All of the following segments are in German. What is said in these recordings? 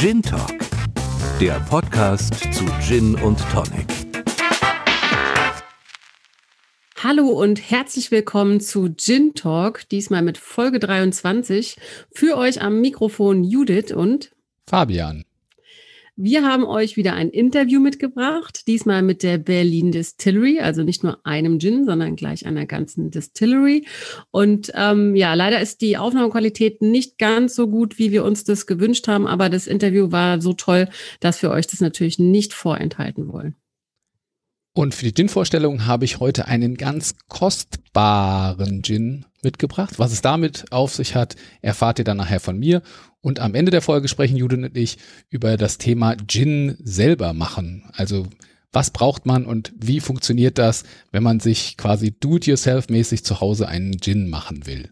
Gin Talk, der Podcast zu Gin und Tonic. Hallo und herzlich willkommen zu Gin Talk, diesmal mit Folge 23. Für euch am Mikrofon Judith und Fabian. Wir haben euch wieder ein Interview mitgebracht, diesmal mit der Berlin Distillery, also nicht nur einem Gin, sondern gleich einer ganzen Distillery. Und ähm, ja, leider ist die Aufnahmequalität nicht ganz so gut, wie wir uns das gewünscht haben, aber das Interview war so toll, dass wir euch das natürlich nicht vorenthalten wollen. Und für die Gin-Vorstellung habe ich heute einen ganz kostbaren Gin mitgebracht. Was es damit auf sich hat, erfahrt ihr dann nachher von mir. Und am Ende der Folge sprechen Judith und ich über das Thema Gin selber machen. Also was braucht man und wie funktioniert das, wenn man sich quasi do-it-yourself-mäßig zu Hause einen Gin machen will.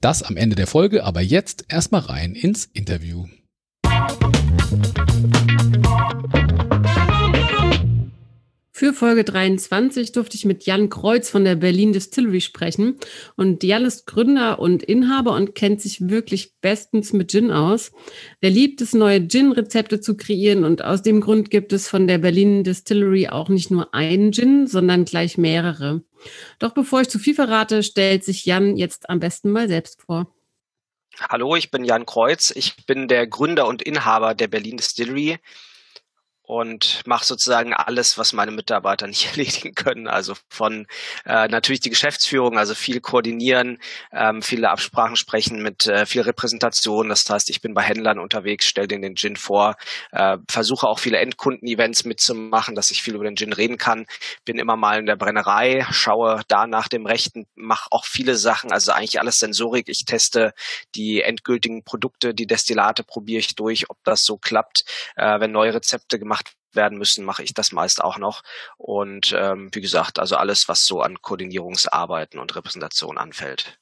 Das am Ende der Folge, aber jetzt erstmal rein ins Interview. Für Folge 23 durfte ich mit Jan Kreuz von der Berlin Distillery sprechen. Und Jan ist Gründer und Inhaber und kennt sich wirklich bestens mit Gin aus. Er liebt es, neue Gin-Rezepte zu kreieren. Und aus dem Grund gibt es von der Berlin Distillery auch nicht nur einen Gin, sondern gleich mehrere. Doch bevor ich zu viel verrate, stellt sich Jan jetzt am besten mal selbst vor. Hallo, ich bin Jan Kreuz. Ich bin der Gründer und Inhaber der Berlin Distillery und mache sozusagen alles, was meine Mitarbeiter nicht erledigen können. Also von äh, natürlich die Geschäftsführung, also viel koordinieren, ähm, viele Absprachen sprechen mit äh, viel Repräsentation. Das heißt, ich bin bei Händlern unterwegs, stelle denen den Gin vor, äh, versuche auch viele Endkunden-Events mitzumachen, dass ich viel über den Gin reden kann. Bin immer mal in der Brennerei, schaue da nach dem Rechten, mache auch viele Sachen, also eigentlich alles Sensorik. Ich teste die endgültigen Produkte, die Destillate probiere ich durch, ob das so klappt, äh, wenn neue Rezepte gemacht werden müssen, mache ich das meist auch noch. Und ähm, wie gesagt, also alles, was so an Koordinierungsarbeiten und Repräsentation anfällt.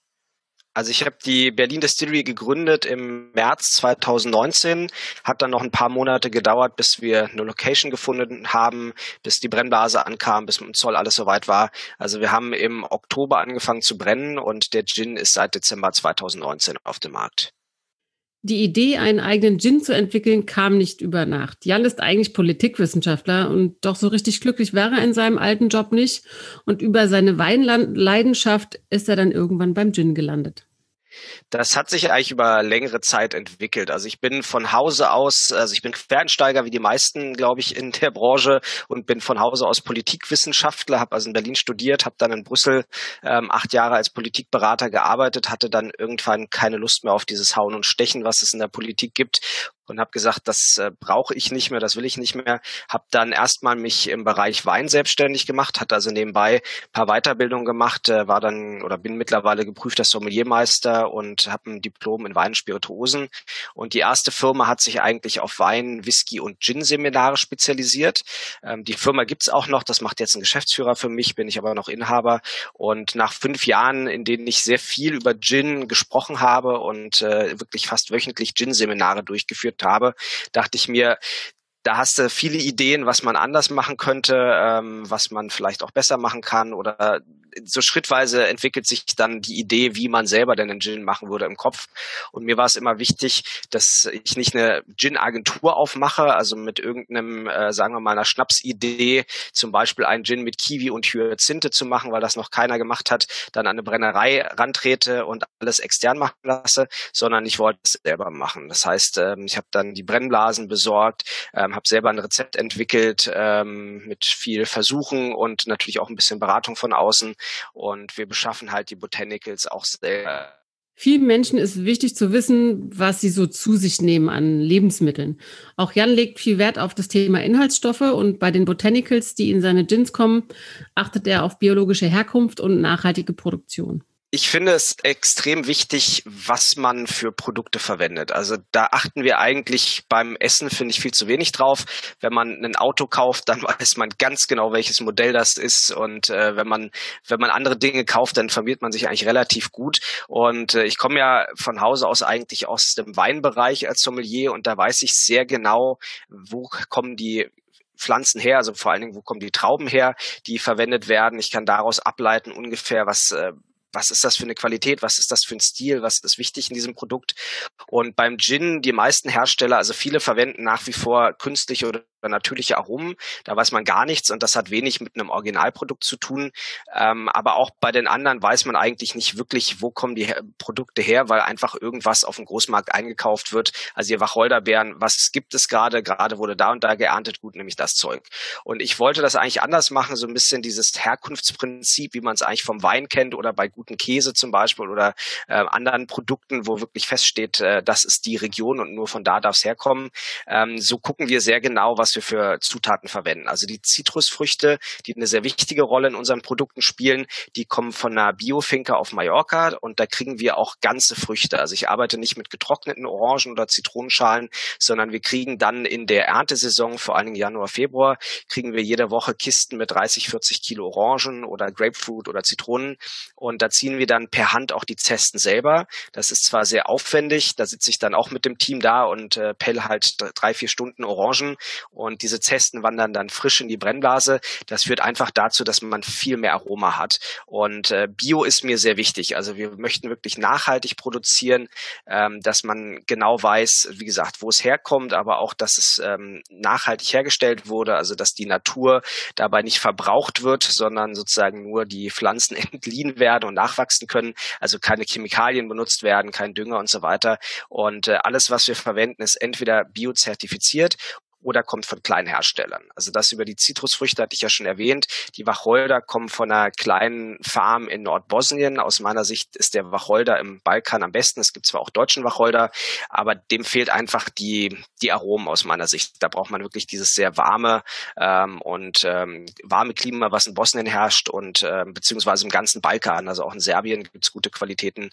Also ich habe die Berlin Distillery gegründet im März 2019. Hat dann noch ein paar Monate gedauert, bis wir eine Location gefunden haben, bis die Brennblase ankam, bis mit dem Zoll alles soweit war. Also wir haben im Oktober angefangen zu brennen und der Gin ist seit Dezember 2019 auf dem Markt. Die Idee, einen eigenen Gin zu entwickeln, kam nicht über Nacht. Jan ist eigentlich Politikwissenschaftler und doch so richtig glücklich war er in seinem alten Job nicht. Und über seine Weinleidenschaft ist er dann irgendwann beim Gin gelandet. Das hat sich eigentlich über längere Zeit entwickelt. Also ich bin von Hause aus, also ich bin Quereinsteiger wie die meisten, glaube ich, in der Branche und bin von Hause aus Politikwissenschaftler, habe also in Berlin studiert, habe dann in Brüssel ähm, acht Jahre als Politikberater gearbeitet, hatte dann irgendwann keine Lust mehr auf dieses Hauen und Stechen, was es in der Politik gibt und habe gesagt, das äh, brauche ich nicht mehr, das will ich nicht mehr. Habe dann erstmal mich im Bereich Wein selbstständig gemacht, hatte also nebenbei paar Weiterbildungen gemacht, äh, war dann oder bin mittlerweile geprüfter Sommeliermeister und habe ein Diplom in Wein und Spirituosen. Und die erste Firma hat sich eigentlich auf Wein, Whisky und Gin-Seminare spezialisiert. Ähm, die Firma gibt's auch noch, das macht jetzt ein Geschäftsführer für mich, bin ich aber noch Inhaber. Und nach fünf Jahren, in denen ich sehr viel über Gin gesprochen habe und äh, wirklich fast wöchentlich Gin-Seminare durchgeführt habe, dachte ich mir, da hast du viele Ideen, was man anders machen könnte, ähm, was man vielleicht auch besser machen kann oder so schrittweise entwickelt sich dann die Idee, wie man selber denn einen Gin machen würde im Kopf. Und mir war es immer wichtig, dass ich nicht eine Gin-Agentur aufmache, also mit irgendeinem, äh, sagen wir mal, einer Schnapsidee, zum Beispiel einen Gin mit Kiwi und Hyazinthe zu machen, weil das noch keiner gemacht hat, dann an eine Brennerei rantrete und alles extern machen lasse, sondern ich wollte es selber machen. Das heißt, ähm, ich habe dann die Brennblasen besorgt, ähm, habe selber ein Rezept entwickelt ähm, mit viel Versuchen und natürlich auch ein bisschen Beratung von außen und wir beschaffen halt die Botanicals auch selber. Vielen Menschen ist wichtig zu wissen, was sie so zu sich nehmen an Lebensmitteln. Auch Jan legt viel Wert auf das Thema Inhaltsstoffe und bei den Botanicals, die in seine Gins kommen, achtet er auf biologische Herkunft und nachhaltige Produktion ich finde es extrem wichtig, was man für Produkte verwendet. Also da achten wir eigentlich beim Essen, finde ich, viel zu wenig drauf. Wenn man ein Auto kauft, dann weiß man ganz genau, welches Modell das ist. Und äh, wenn man wenn man andere Dinge kauft, dann informiert man sich eigentlich relativ gut. Und äh, ich komme ja von Hause aus eigentlich aus dem Weinbereich als Sommelier und da weiß ich sehr genau, wo kommen die Pflanzen her, also vor allen Dingen, wo kommen die Trauben her, die verwendet werden. Ich kann daraus ableiten ungefähr, was äh, was ist das für eine Qualität, was ist das für ein Stil, was ist wichtig in diesem Produkt. Und beim Gin, die meisten Hersteller, also viele verwenden nach wie vor künstliche oder natürliche Aromen. Da weiß man gar nichts und das hat wenig mit einem Originalprodukt zu tun. Ähm, aber auch bei den anderen weiß man eigentlich nicht wirklich, wo kommen die Produkte her, weil einfach irgendwas auf dem Großmarkt eingekauft wird. Also ihr Wacholderbeeren, was gibt es gerade? Gerade wurde da und da geerntet, gut, nämlich das Zeug. Und ich wollte das eigentlich anders machen, so ein bisschen dieses Herkunftsprinzip, wie man es eigentlich vom Wein kennt oder bei guten Käse zum Beispiel oder äh, anderen Produkten, wo wirklich feststeht, äh, das ist die Region und nur von da darf es herkommen. Ähm, so gucken wir sehr genau, was was wir für Zutaten verwenden. Also die Zitrusfrüchte, die eine sehr wichtige Rolle in unseren Produkten spielen, die kommen von einer Biofinke auf Mallorca und da kriegen wir auch ganze Früchte. Also ich arbeite nicht mit getrockneten Orangen oder Zitronenschalen, sondern wir kriegen dann in der Erntesaison, vor allen Dingen Januar, Februar, kriegen wir jede Woche Kisten mit 30, 40 Kilo Orangen oder Grapefruit oder Zitronen und da ziehen wir dann per Hand auch die Zesten selber. Das ist zwar sehr aufwendig, da sitze ich dann auch mit dem Team da und äh, pell halt drei, vier Stunden Orangen und diese Zesten wandern dann frisch in die Brennblase. Das führt einfach dazu, dass man viel mehr Aroma hat. Und äh, Bio ist mir sehr wichtig. Also wir möchten wirklich nachhaltig produzieren, ähm, dass man genau weiß, wie gesagt, wo es herkommt, aber auch, dass es ähm, nachhaltig hergestellt wurde, also dass die Natur dabei nicht verbraucht wird, sondern sozusagen nur die Pflanzen entliehen werden und nachwachsen können. Also keine Chemikalien benutzt werden, kein Dünger und so weiter. Und äh, alles, was wir verwenden, ist entweder biozertifiziert oder kommt von kleinen Herstellern. Also das über die Zitrusfrüchte hatte ich ja schon erwähnt. Die Wacholder kommen von einer kleinen Farm in Nordbosnien. Aus meiner Sicht ist der Wacholder im Balkan am besten. Es gibt zwar auch deutschen Wacholder, aber dem fehlt einfach die, die Aromen aus meiner Sicht. Da braucht man wirklich dieses sehr warme ähm, und ähm, warme Klima, was in Bosnien herrscht und ähm, beziehungsweise im ganzen Balkan, also auch in Serbien gibt es gute Qualitäten.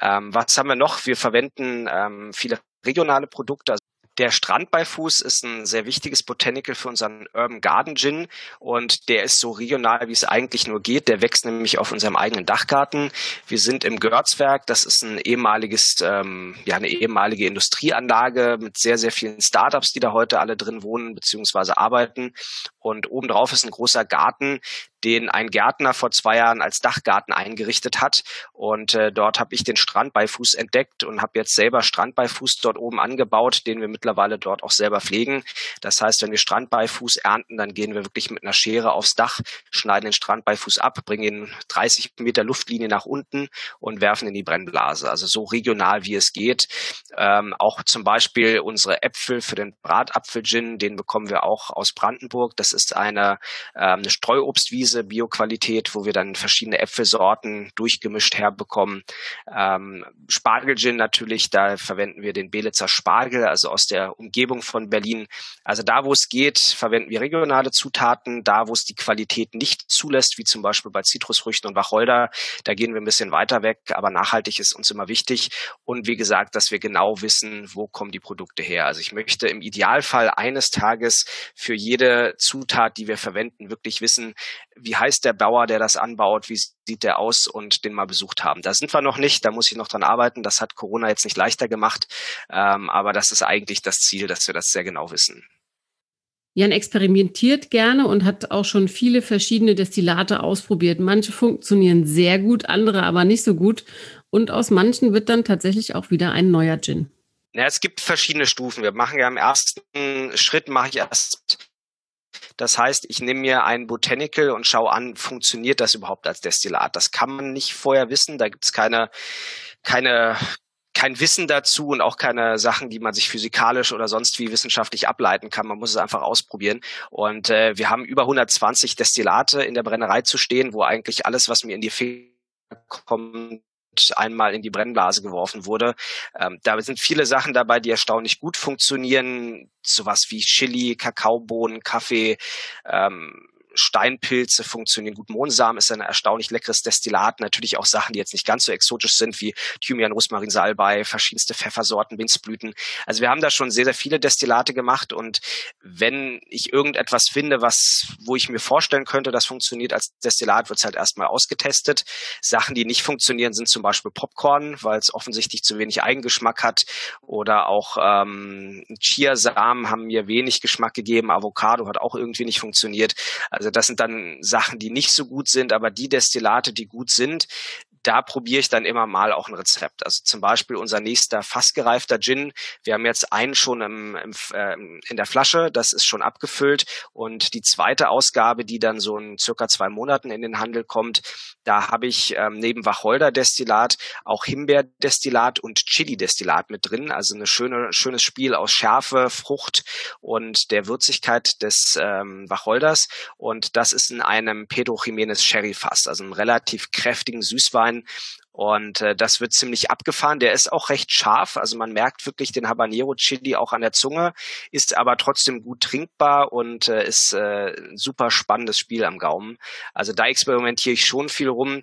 Ähm, was haben wir noch? Wir verwenden ähm, viele regionale Produkte. Der Strandbeifuß ist ein sehr wichtiges Botanical für unseren Urban Garden Gin und der ist so regional, wie es eigentlich nur geht. Der wächst nämlich auf unserem eigenen Dachgarten. Wir sind im Görzwerk, das ist ein ehemaliges, ähm, ja, eine ehemalige Industrieanlage mit sehr, sehr vielen Startups, die da heute alle drin wohnen bzw. arbeiten. Und obendrauf ist ein großer Garten, den ein Gärtner vor zwei Jahren als Dachgarten eingerichtet hat. Und äh, dort habe ich den Strandbeifuß entdeckt und habe jetzt selber Strandbeifuß dort oben angebaut, den wir mittlerweile dort auch selber pflegen. Das heißt, wenn wir Strandbeifuß ernten, dann gehen wir wirklich mit einer Schere aufs Dach, schneiden den Strandbeifuß ab, bringen ihn 30 Meter Luftlinie nach unten und werfen in die Brennblase. Also so regional wie es geht. Ähm, auch zum Beispiel unsere Äpfel für den Bratapfel-Gin, den bekommen wir auch aus Brandenburg. Das ist eine, äh, eine Streuobstwiese Wiese, Bioqualität, wo wir dann verschiedene Äpfelsorten durchgemischt herbekommen. Ähm, Spargelgin natürlich, da verwenden wir den Belitzer Spargel, also aus der Umgebung von Berlin. Also da, wo es geht, verwenden wir regionale Zutaten. Da, wo es die Qualität nicht zulässt, wie zum Beispiel bei Zitrusfrüchten und Wacholder, da gehen wir ein bisschen weiter weg. Aber nachhaltig ist uns immer wichtig. Und wie gesagt, dass wir genau wissen, wo kommen die Produkte her. Also ich möchte im Idealfall eines Tages für jede Zutat, die wir verwenden, wirklich wissen, wie heißt der Bauer, der das anbaut, wie sieht der aus und den mal besucht haben. Da sind wir noch nicht, da muss ich noch dran arbeiten. Das hat Corona jetzt nicht leichter gemacht, ähm, aber das ist eigentlich das Ziel, dass wir das sehr genau wissen. Jan experimentiert gerne und hat auch schon viele verschiedene Destillate ausprobiert. Manche funktionieren sehr gut, andere aber nicht so gut. Und aus manchen wird dann tatsächlich auch wieder ein neuer Gin. Ja, es gibt verschiedene Stufen. Wir machen ja im ersten Schritt mache ich erst das heißt, ich nehme mir ein Botanical und schaue an, funktioniert das überhaupt als Destillat? Das kann man nicht vorher wissen. Da gibt es keine, keine, kein Wissen dazu und auch keine Sachen, die man sich physikalisch oder sonst wie wissenschaftlich ableiten kann. Man muss es einfach ausprobieren. Und äh, wir haben über 120 Destillate in der Brennerei zu stehen, wo eigentlich alles, was mir in die Finger kommt, einmal in die Brennblase geworfen wurde. Ähm, da sind viele Sachen dabei, die erstaunlich gut funktionieren. Sowas wie Chili, Kakaobohnen, Kaffee, ähm, Steinpilze funktionieren gut. Mohnsamen ist ein erstaunlich leckeres Destillat. Natürlich auch Sachen, die jetzt nicht ganz so exotisch sind wie Thymian, Rosmarin, Salbei, verschiedenste Pfeffersorten, Winzblüten. Also wir haben da schon sehr, sehr viele Destillate gemacht und wenn ich irgendetwas finde, was, wo ich mir vorstellen könnte, das funktioniert als Destillat, wird es halt erstmal ausgetestet. Sachen, die nicht funktionieren, sind zum Beispiel Popcorn, weil es offensichtlich zu wenig Eigengeschmack hat oder auch ähm, Chiasamen haben mir wenig Geschmack gegeben. Avocado hat auch irgendwie nicht funktioniert. Also das sind dann Sachen, die nicht so gut sind, aber die Destillate, die gut sind, da probiere ich dann immer mal auch ein Rezept. Also zum Beispiel unser nächster fassgereifter Gin. Wir haben jetzt einen schon im, im, äh, in der Flasche, das ist schon abgefüllt. Und die zweite Ausgabe, die dann so in circa zwei Monaten in den Handel kommt, da habe ich ähm, neben Wacholder-Destillat auch Himbeer-Destillat und Chili-Destillat mit drin. Also eine schöne, schönes Spiel aus Schärfe, Frucht und der Würzigkeit des ähm, Wacholders. Und das ist in einem Pedro Jiménez Sherry Fass, also einem relativ kräftigen Süßwein. Und äh, das wird ziemlich abgefahren. Der ist auch recht scharf. Also man merkt wirklich den Habanero Chili auch an der Zunge, ist aber trotzdem gut trinkbar und äh, ist äh, ein super spannendes Spiel am Gaumen. Also da experimentiere ich schon viel rum.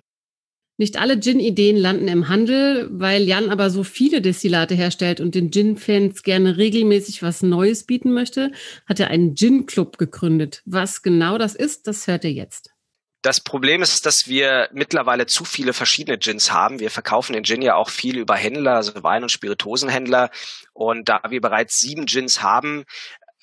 Nicht alle Gin-Ideen landen im Handel, weil Jan aber so viele Destillate herstellt und den Gin-Fans gerne regelmäßig was Neues bieten möchte, hat er einen Gin-Club gegründet. Was genau das ist, das hört ihr jetzt. Das Problem ist, dass wir mittlerweile zu viele verschiedene Gins haben. Wir verkaufen den Gin ja auch viel über Händler, also Wein- und Spiritosenhändler. Und da wir bereits sieben Gins haben,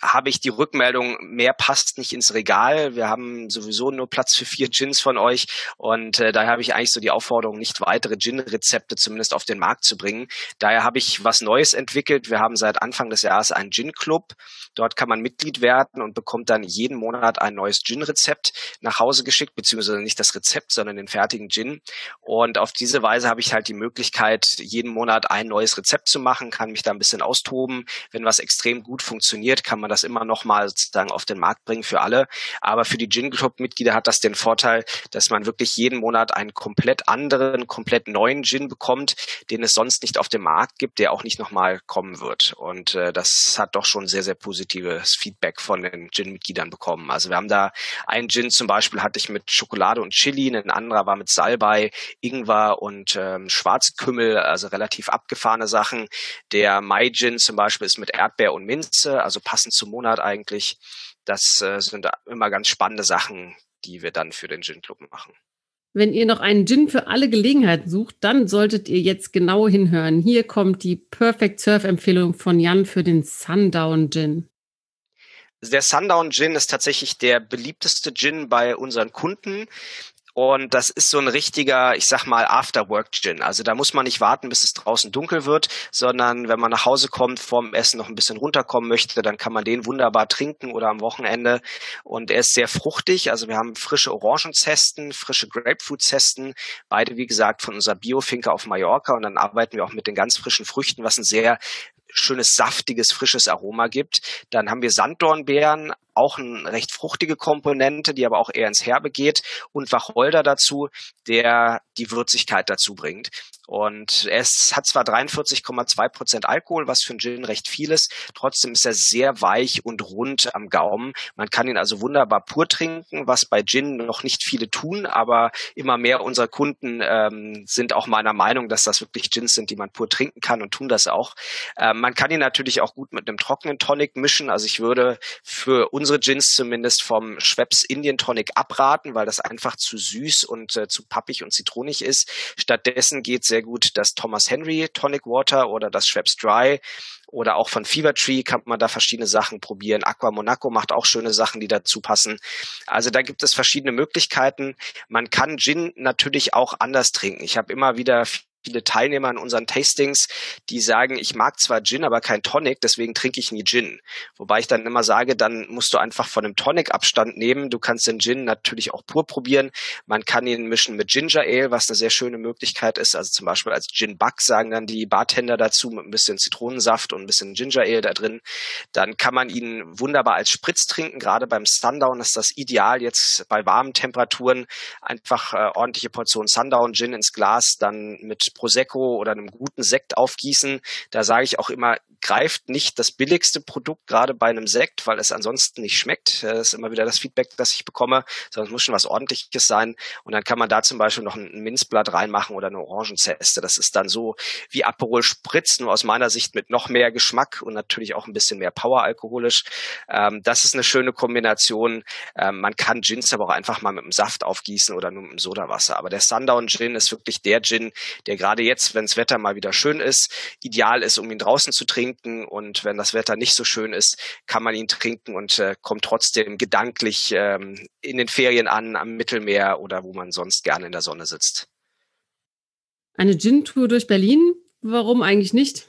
habe ich die Rückmeldung, mehr passt nicht ins Regal. Wir haben sowieso nur Platz für vier Gins von euch und äh, daher habe ich eigentlich so die Aufforderung, nicht weitere Gin-Rezepte zumindest auf den Markt zu bringen. Daher habe ich was Neues entwickelt. Wir haben seit Anfang des Jahres einen Gin-Club. Dort kann man Mitglied werden und bekommt dann jeden Monat ein neues Gin-Rezept nach Hause geschickt, beziehungsweise nicht das Rezept, sondern den fertigen Gin. Und auf diese Weise habe ich halt die Möglichkeit, jeden Monat ein neues Rezept zu machen, kann mich da ein bisschen austoben. Wenn was extrem gut funktioniert, kann man das immer noch mal sozusagen auf den Markt bringen für alle. Aber für die Gin Club Mitglieder hat das den Vorteil, dass man wirklich jeden Monat einen komplett anderen, komplett neuen Gin bekommt, den es sonst nicht auf dem Markt gibt, der auch nicht noch mal kommen wird. Und äh, das hat doch schon sehr, sehr positives Feedback von den Gin-Mitgliedern bekommen. Also wir haben da einen Gin zum Beispiel hatte ich mit Schokolade und Chili, ein anderer war mit Salbei, Ingwer und ähm, Schwarzkümmel, also relativ abgefahrene Sachen. Der Mai Gin zum Beispiel ist mit Erdbeer und Minze, also passend zum Monat eigentlich. Das äh, sind immer ganz spannende Sachen, die wir dann für den Gin Club machen. Wenn ihr noch einen Gin für alle Gelegenheiten sucht, dann solltet ihr jetzt genau hinhören. Hier kommt die Perfect Surf Empfehlung von Jan für den Sundown Gin. Der Sundown Gin ist tatsächlich der beliebteste Gin bei unseren Kunden. Und das ist so ein richtiger, ich sag mal, After-Work-Gin. Also da muss man nicht warten, bis es draußen dunkel wird, sondern wenn man nach Hause kommt, vorm Essen noch ein bisschen runterkommen möchte, dann kann man den wunderbar trinken oder am Wochenende. Und er ist sehr fruchtig. Also wir haben frische Orangenzesten, frische Grapefruit-Zesten, beide, wie gesagt, von unserer Biofinke auf Mallorca. Und dann arbeiten wir auch mit den ganz frischen Früchten, was ein sehr schönes, saftiges, frisches Aroma gibt. Dann haben wir Sanddornbeeren, auch eine recht fruchtige Komponente, die aber auch eher ins Herbe geht und Wacholder dazu, der die Würzigkeit dazu bringt. Und es hat zwar 43,2 Prozent Alkohol, was für einen Gin recht viel ist, trotzdem ist er sehr weich und rund am Gaumen. Man kann ihn also wunderbar pur trinken, was bei Gin noch nicht viele tun, aber immer mehr unserer Kunden ähm, sind auch meiner Meinung, dass das wirklich Gins sind, die man pur trinken kann und tun das auch. Ähm, man kann ihn natürlich auch gut mit einem trockenen Tonic mischen. Also ich würde für unsere Gins zumindest vom Schweppes Indian Tonic abraten, weil das einfach zu süß und äh, zu pappig und zitronig ist. Stattdessen geht sehr gut das Thomas Henry Tonic Water oder das Schweppes Dry oder auch von Fever Tree kann man da verschiedene Sachen probieren. Aqua Monaco macht auch schöne Sachen, die dazu passen. Also da gibt es verschiedene Möglichkeiten. Man kann Gin natürlich auch anders trinken. Ich habe immer wieder viele Teilnehmer in unseren Tastings, die sagen, ich mag zwar Gin, aber kein Tonic, deswegen trinke ich nie Gin. Wobei ich dann immer sage, dann musst du einfach von einem Tonic Abstand nehmen. Du kannst den Gin natürlich auch pur probieren. Man kann ihn mischen mit Ginger Ale, was eine sehr schöne Möglichkeit ist. Also zum Beispiel als Gin Buck sagen dann die Bartender dazu mit ein bisschen Zitronensaft und ein bisschen Ginger Ale da drin. Dann kann man ihn wunderbar als Spritz trinken. Gerade beim Sundown ist das ideal jetzt bei warmen Temperaturen einfach äh, ordentliche Portion Sundown Gin ins Glas, dann mit Prosecco oder einem guten Sekt aufgießen. Da sage ich auch immer, greift nicht das billigste Produkt, gerade bei einem Sekt, weil es ansonsten nicht schmeckt. Das ist immer wieder das Feedback, das ich bekomme, sondern es muss schon was ordentliches sein. Und dann kann man da zum Beispiel noch ein Minzblatt reinmachen oder eine Orangenzeste. Das ist dann so wie Aperol Spritz, nur aus meiner Sicht mit noch mehr Geschmack und natürlich auch ein bisschen mehr Power alkoholisch. Ähm, das ist eine schöne Kombination. Ähm, man kann Gins aber auch einfach mal mit dem Saft aufgießen oder nur mit dem Sodawasser. Aber der Sundown Gin ist wirklich der Gin, der gerade jetzt, wenn das Wetter mal wieder schön ist, ideal ist, um ihn draußen zu trinken und wenn das Wetter nicht so schön ist, kann man ihn trinken und äh, kommt trotzdem gedanklich ähm, in den Ferien an, am Mittelmeer oder wo man sonst gerne in der Sonne sitzt. Eine Gin-Tour durch Berlin? Warum eigentlich nicht?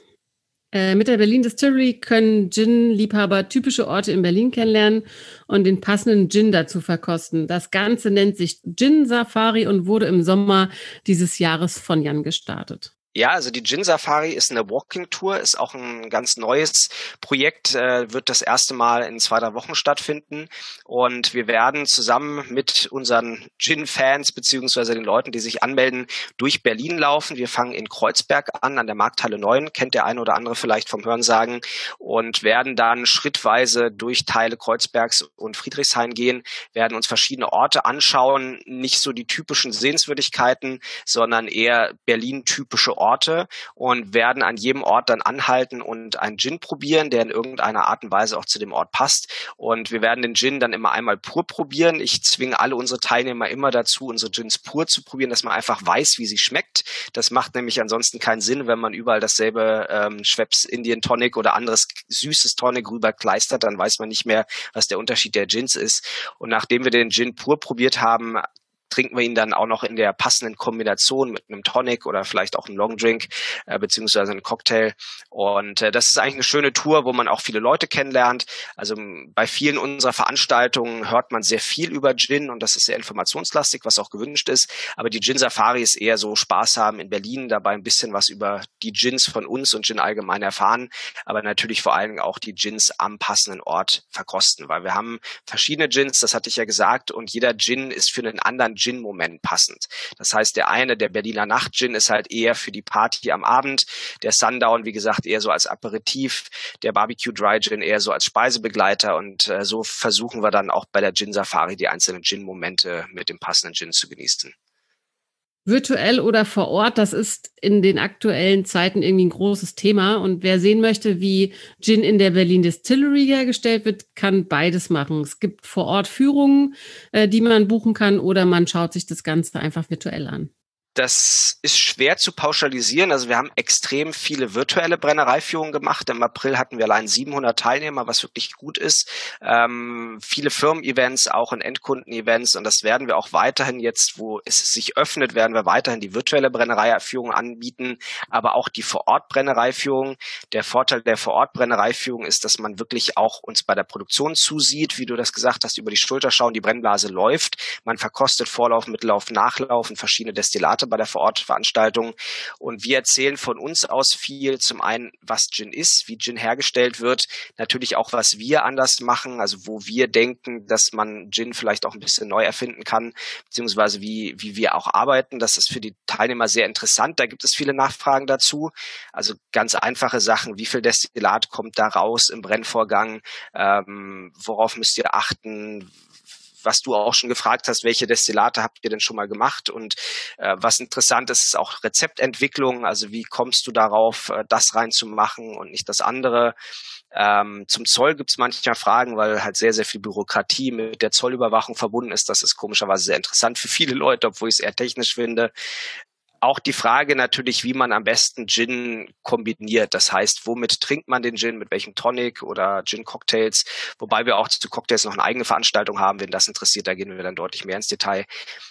Äh, mit der Berlin Distillery können Gin-Liebhaber typische Orte in Berlin kennenlernen und den passenden Gin dazu verkosten. Das Ganze nennt sich Gin Safari und wurde im Sommer dieses Jahres von Jan gestartet. Ja, also die Gin Safari ist eine Walking Tour, ist auch ein ganz neues Projekt, äh, wird das erste Mal in zwei, drei Wochen stattfinden. Und wir werden zusammen mit unseren Gin-Fans beziehungsweise den Leuten, die sich anmelden, durch Berlin laufen. Wir fangen in Kreuzberg an, an der Markthalle 9, kennt der eine oder andere vielleicht vom Hörensagen, und werden dann schrittweise durch Teile Kreuzbergs und Friedrichshain gehen, werden uns verschiedene Orte anschauen, nicht so die typischen Sehenswürdigkeiten, sondern eher Berlin-typische Orte Orte und werden an jedem Ort dann anhalten und einen Gin probieren, der in irgendeiner Art und Weise auch zu dem Ort passt. Und wir werden den Gin dann immer einmal pur probieren. Ich zwinge alle unsere Teilnehmer immer dazu, unsere Gins pur zu probieren, dass man einfach weiß, wie sie schmeckt. Das macht nämlich ansonsten keinen Sinn, wenn man überall dasselbe ähm, Schweppes Indian Tonic oder anderes süßes Tonic rüberkleistert, dann weiß man nicht mehr, was der Unterschied der Gins ist. Und nachdem wir den Gin pur probiert haben, trinken wir ihn dann auch noch in der passenden Kombination mit einem Tonic oder vielleicht auch einem Longdrink äh, beziehungsweise einem Cocktail. Und äh, das ist eigentlich eine schöne Tour, wo man auch viele Leute kennenlernt. Also bei vielen unserer Veranstaltungen hört man sehr viel über Gin und das ist sehr informationslastig, was auch gewünscht ist. Aber die Gin Safari ist eher so Spaß haben in Berlin, dabei ein bisschen was über die Gins von uns und Gin allgemein erfahren, aber natürlich vor allem auch die Gins am passenden Ort verkosten, weil wir haben verschiedene Gins, das hatte ich ja gesagt, und jeder Gin ist für einen anderen Gin-Moment passend. Das heißt, der eine, der Berliner Nacht-Gin, ist halt eher für die Party am Abend, der Sundown, wie gesagt, eher so als Aperitif, der Barbecue Dry Gin eher so als Speisebegleiter. Und äh, so versuchen wir dann auch bei der Gin Safari die einzelnen Gin-Momente mit dem passenden Gin zu genießen virtuell oder vor Ort, das ist in den aktuellen Zeiten irgendwie ein großes Thema. Und wer sehen möchte, wie Gin in der Berlin Distillery hergestellt wird, kann beides machen. Es gibt vor Ort Führungen, äh, die man buchen kann, oder man schaut sich das Ganze einfach virtuell an. Das ist schwer zu pauschalisieren. Also wir haben extrem viele virtuelle Brennereiführungen gemacht. Im April hatten wir allein 700 Teilnehmer, was wirklich gut ist. Ähm, viele Firmen-Events, auch in Endkunden-Events. Und das werden wir auch weiterhin jetzt, wo es sich öffnet, werden wir weiterhin die virtuelle Brennereiführung anbieten, aber auch die Vor-Ort-Brennereiführung. Der Vorteil der Vor-Ort-Brennereiführung ist, dass man wirklich auch uns bei der Produktion zusieht, wie du das gesagt hast, über die Schulter schauen, die Brennblase läuft. Man verkostet Vorlauf, Mittellauf, Nachlauf und verschiedene Destillate Experte bei der Vorortveranstaltung. Und wir erzählen von uns aus viel. Zum einen, was Gin ist, wie Gin hergestellt wird. Natürlich auch, was wir anders machen, also wo wir denken, dass man Gin vielleicht auch ein bisschen neu erfinden kann, beziehungsweise wie, wie wir auch arbeiten. Das ist für die Teilnehmer sehr interessant. Da gibt es viele Nachfragen dazu. Also ganz einfache Sachen. Wie viel Destillat kommt da raus im Brennvorgang? Ähm, worauf müsst ihr achten? Was du auch schon gefragt hast, welche Destillate habt ihr denn schon mal gemacht? Und äh, was interessant ist, ist auch Rezeptentwicklung. Also wie kommst du darauf, äh, das reinzumachen und nicht das andere? Ähm, zum Zoll gibt es manchmal Fragen, weil halt sehr, sehr viel Bürokratie mit der Zollüberwachung verbunden ist. Das ist komischerweise sehr interessant für viele Leute, obwohl ich es eher technisch finde auch die Frage natürlich, wie man am besten Gin kombiniert. Das heißt, womit trinkt man den Gin, mit welchem Tonic oder Gin-Cocktails, wobei wir auch zu Cocktails noch eine eigene Veranstaltung haben. Wenn das interessiert, da gehen wir dann deutlich mehr ins Detail.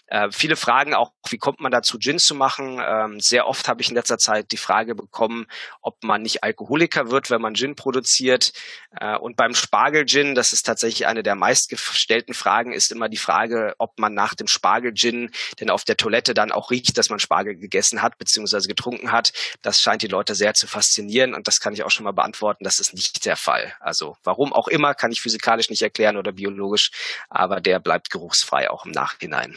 Äh, viele Fragen auch, wie kommt man dazu, Gin zu machen? Ähm, sehr oft habe ich in letzter Zeit die Frage bekommen, ob man nicht Alkoholiker wird, wenn man Gin produziert. Äh, und beim Spargel-Gin, das ist tatsächlich eine der meistgestellten Fragen, ist immer die Frage, ob man nach dem Spargel-Gin denn auf der Toilette dann auch riecht, dass man Spargel gegessen hat beziehungsweise getrunken hat. Das scheint die Leute sehr zu faszinieren und das kann ich auch schon mal beantworten. Das ist nicht der Fall. Also warum auch immer, kann ich physikalisch nicht erklären oder biologisch, aber der bleibt geruchsfrei auch im Nachhinein.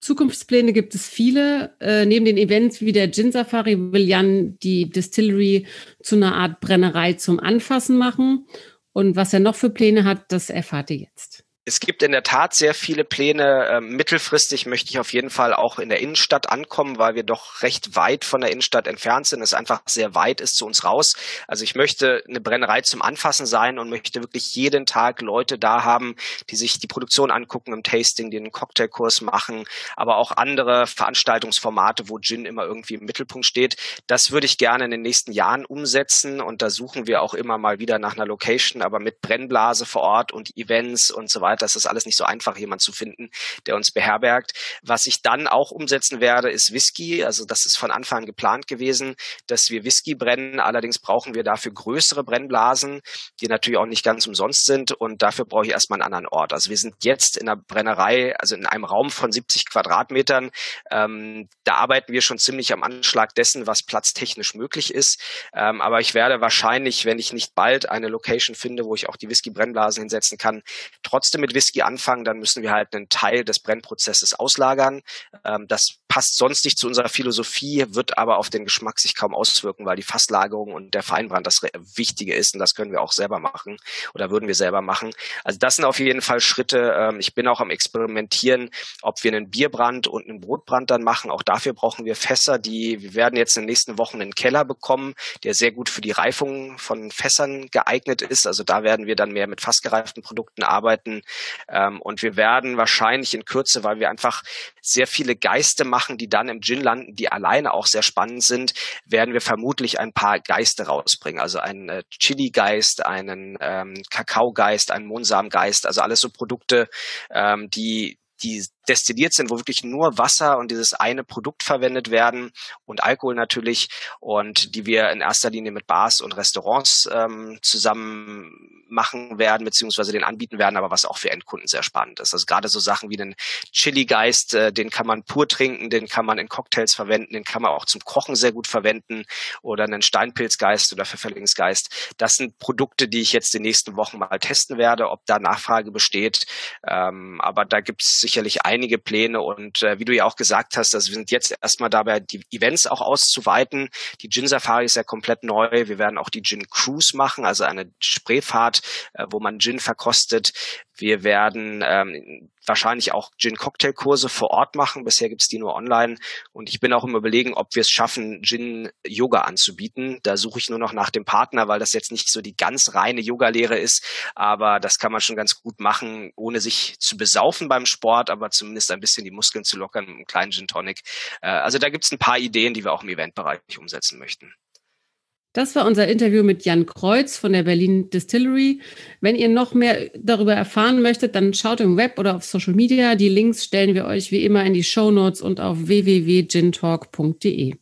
Zukunftspläne gibt es viele. Äh, neben den Events wie der Gin Safari will Jan die Distillery zu einer Art Brennerei zum Anfassen machen. Und was er noch für Pläne hat, das erfahrt ihr jetzt es gibt in der Tat sehr viele Pläne. Ähm, mittelfristig möchte ich auf jeden Fall auch in der Innenstadt ankommen, weil wir doch recht weit von der Innenstadt entfernt sind. Es einfach sehr weit ist zu uns raus. Also ich möchte eine Brennerei zum Anfassen sein und möchte wirklich jeden Tag Leute da haben, die sich die Produktion angucken im Tasting, die einen Cocktailkurs machen, aber auch andere Veranstaltungsformate, wo Gin immer irgendwie im Mittelpunkt steht. Das würde ich gerne in den nächsten Jahren umsetzen und da suchen wir auch immer mal wieder nach einer Location, aber mit Brennblase vor Ort und Events und so weiter weiter. Es ist alles nicht so einfach, jemand zu finden, der uns beherbergt. Was ich dann auch umsetzen werde, ist Whisky. Also das ist von Anfang an geplant gewesen, dass wir Whisky brennen. Allerdings brauchen wir dafür größere Brennblasen, die natürlich auch nicht ganz umsonst sind. Und dafür brauche ich erstmal einen anderen Ort. Also wir sind jetzt in der Brennerei, also in einem Raum von 70 Quadratmetern. Ähm, da arbeiten wir schon ziemlich am Anschlag dessen, was platztechnisch möglich ist. Ähm, aber ich werde wahrscheinlich, wenn ich nicht bald eine Location finde, wo ich auch die Whisky-Brennblasen hinsetzen kann, trotzdem mit Whisky anfangen. Dann müssen wir halt einen Teil des Brennprozesses auslagern. Ähm, das passt sonst nicht zu unserer Philosophie, wird aber auf den Geschmack sich kaum auswirken, weil die Fasslagerung und der Feinbrand das Wichtige ist und das können wir auch selber machen oder würden wir selber machen. Also das sind auf jeden Fall Schritte. Ähm, ich bin auch am Experimentieren, ob wir einen Bierbrand und einen Brotbrand dann machen. Auch dafür brauchen wir Fässer, die wir werden jetzt in den nächsten Wochen einen Keller bekommen, der sehr gut für die Reifung von Fässern geeignet ist. Also da werden wir dann mehr mit fassgereiften Produkten arbeiten. Ähm, und wir werden wahrscheinlich in Kürze, weil wir einfach sehr viele Geiste machen, die dann im Gin landen, die alleine auch sehr spannend sind, werden wir vermutlich ein paar Geiste rausbringen. Also einen äh, Chili-Geist, einen ähm, Kakao-Geist, einen Mohnsamen-Geist, also alles so Produkte, ähm, die die destilliert sind, wo wirklich nur Wasser und dieses eine Produkt verwendet werden und Alkohol natürlich und die wir in erster Linie mit Bars und Restaurants ähm, zusammen machen werden, beziehungsweise den anbieten werden, aber was auch für Endkunden sehr spannend ist. Also gerade so Sachen wie den Chili-Geist, äh, den kann man pur trinken, den kann man in Cocktails verwenden, den kann man auch zum Kochen sehr gut verwenden oder einen Steinpilzgeist oder Pfefferlingsgeist. Das sind Produkte, die ich jetzt die nächsten Wochen mal testen werde, ob da Nachfrage besteht. Ähm, aber da gibt es sicherlich einige Pläne und äh, wie du ja auch gesagt hast, also wir sind jetzt erstmal dabei, die Events auch auszuweiten. Die Gin Safari ist ja komplett neu. Wir werden auch die Gin Cruise machen, also eine Spreefahrt äh, wo man Gin verkostet. Wir werden ähm, wahrscheinlich auch Gin-Cocktail-Kurse vor Ort machen. Bisher gibt's die nur online. Und ich bin auch im Überlegen, ob wir es schaffen, Gin-Yoga anzubieten. Da suche ich nur noch nach dem Partner, weil das jetzt nicht so die ganz reine Yoga-Lehre ist. Aber das kann man schon ganz gut machen, ohne sich zu besaufen beim Sport, aber zumindest ein bisschen die Muskeln zu lockern mit einem kleinen Gin-Tonic. Äh, also da gibt's ein paar Ideen, die wir auch im Eventbereich umsetzen möchten. Das war unser Interview mit Jan Kreuz von der Berlin Distillery. Wenn ihr noch mehr darüber erfahren möchtet, dann schaut im Web oder auf Social Media. Die Links stellen wir euch wie immer in die Show Notes und auf www.gintalk.de.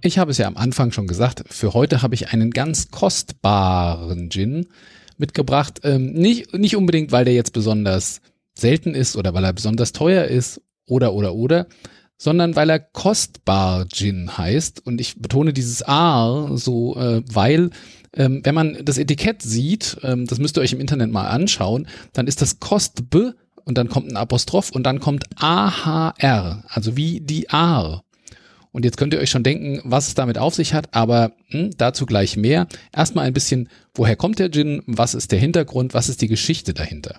Ich habe es ja am Anfang schon gesagt, für heute habe ich einen ganz kostbaren Gin mitgebracht. Ähm, nicht, nicht unbedingt, weil der jetzt besonders selten ist oder weil er besonders teuer ist oder, oder, oder, sondern weil er kostbar Gin heißt. Und ich betone dieses A so, äh, weil ähm, wenn man das Etikett sieht, ähm, das müsst ihr euch im Internet mal anschauen, dann ist das Kostb und dann kommt ein Apostroph und dann kommt AHR, also wie die A. Und jetzt könnt ihr euch schon denken, was es damit auf sich hat, aber hm, dazu gleich mehr. Erstmal ein bisschen, woher kommt der Gin, was ist der Hintergrund, was ist die Geschichte dahinter.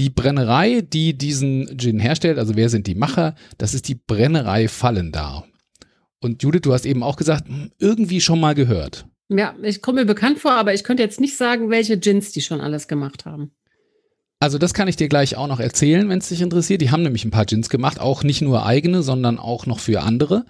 Die Brennerei, die diesen Gin herstellt, also wer sind die Macher, das ist die Brennerei Fallendar. Und Judith, du hast eben auch gesagt, hm, irgendwie schon mal gehört. Ja, ich komme mir bekannt vor, aber ich könnte jetzt nicht sagen, welche Gins die schon alles gemacht haben. Also das kann ich dir gleich auch noch erzählen, wenn es dich interessiert. Die haben nämlich ein paar Gins gemacht, auch nicht nur eigene, sondern auch noch für andere.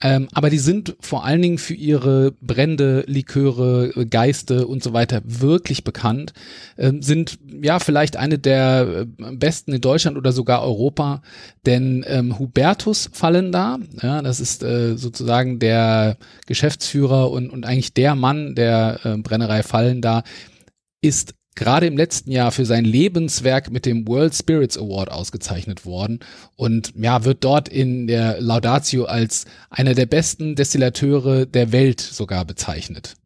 Ähm, aber die sind vor allen Dingen für ihre Brände, Liköre, Geiste und so weiter wirklich bekannt. Ähm, sind ja vielleicht eine der äh, besten in Deutschland oder sogar Europa, denn ähm, Hubertus fallen da. Ja, das ist äh, sozusagen der Geschäftsführer und, und eigentlich der Mann der äh, Brennerei Fallen da ist gerade im letzten Jahr für sein Lebenswerk mit dem World Spirits Award ausgezeichnet worden und ja, wird dort in der Laudatio als einer der besten Destillateure der Welt sogar bezeichnet.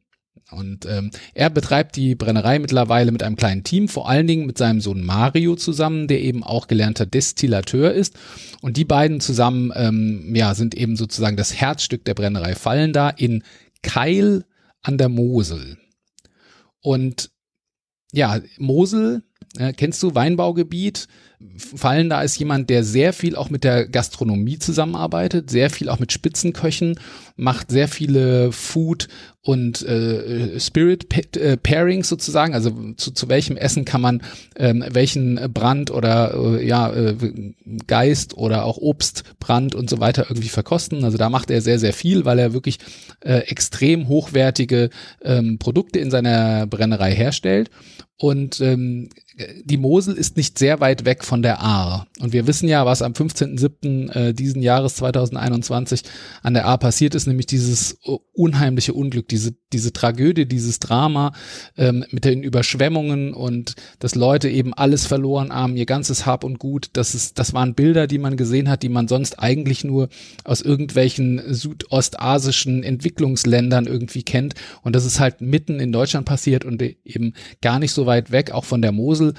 Und ähm, er betreibt die Brennerei mittlerweile mit einem kleinen Team, vor allen Dingen mit seinem Sohn Mario zusammen, der eben auch gelernter Destillateur ist. Und die beiden zusammen ähm, ja, sind eben sozusagen das Herzstück der Brennerei Fallen da in Keil an der Mosel. Und ja, Mosel, äh, kennst du Weinbaugebiet? Fallen da ist jemand, der sehr viel auch mit der Gastronomie zusammenarbeitet, sehr viel auch mit Spitzenköchen, macht sehr viele Food und äh, Spirit äh, sozusagen, also zu, zu welchem Essen kann man ähm, welchen Brand oder äh, ja äh, Geist oder auch Obstbrand und so weiter irgendwie verkosten. Also da macht er sehr sehr viel, weil er wirklich äh, extrem hochwertige ähm, Produkte in seiner Brennerei herstellt und ähm, die Mosel ist nicht sehr weit weg von der Ahr. Und wir wissen ja, was am 15.07. Äh, diesen Jahres 2021 an der Ahr passiert ist, nämlich dieses unheimliche Unglück, diese, diese Tragödie, dieses Drama ähm, mit den Überschwemmungen und dass Leute eben alles verloren haben, ihr ganzes Hab und Gut. Das, ist, das waren Bilder, die man gesehen hat, die man sonst eigentlich nur aus irgendwelchen südostasischen Entwicklungsländern irgendwie kennt. Und das ist halt mitten in Deutschland passiert und eben gar nicht so weit weg, auch von der Mosel.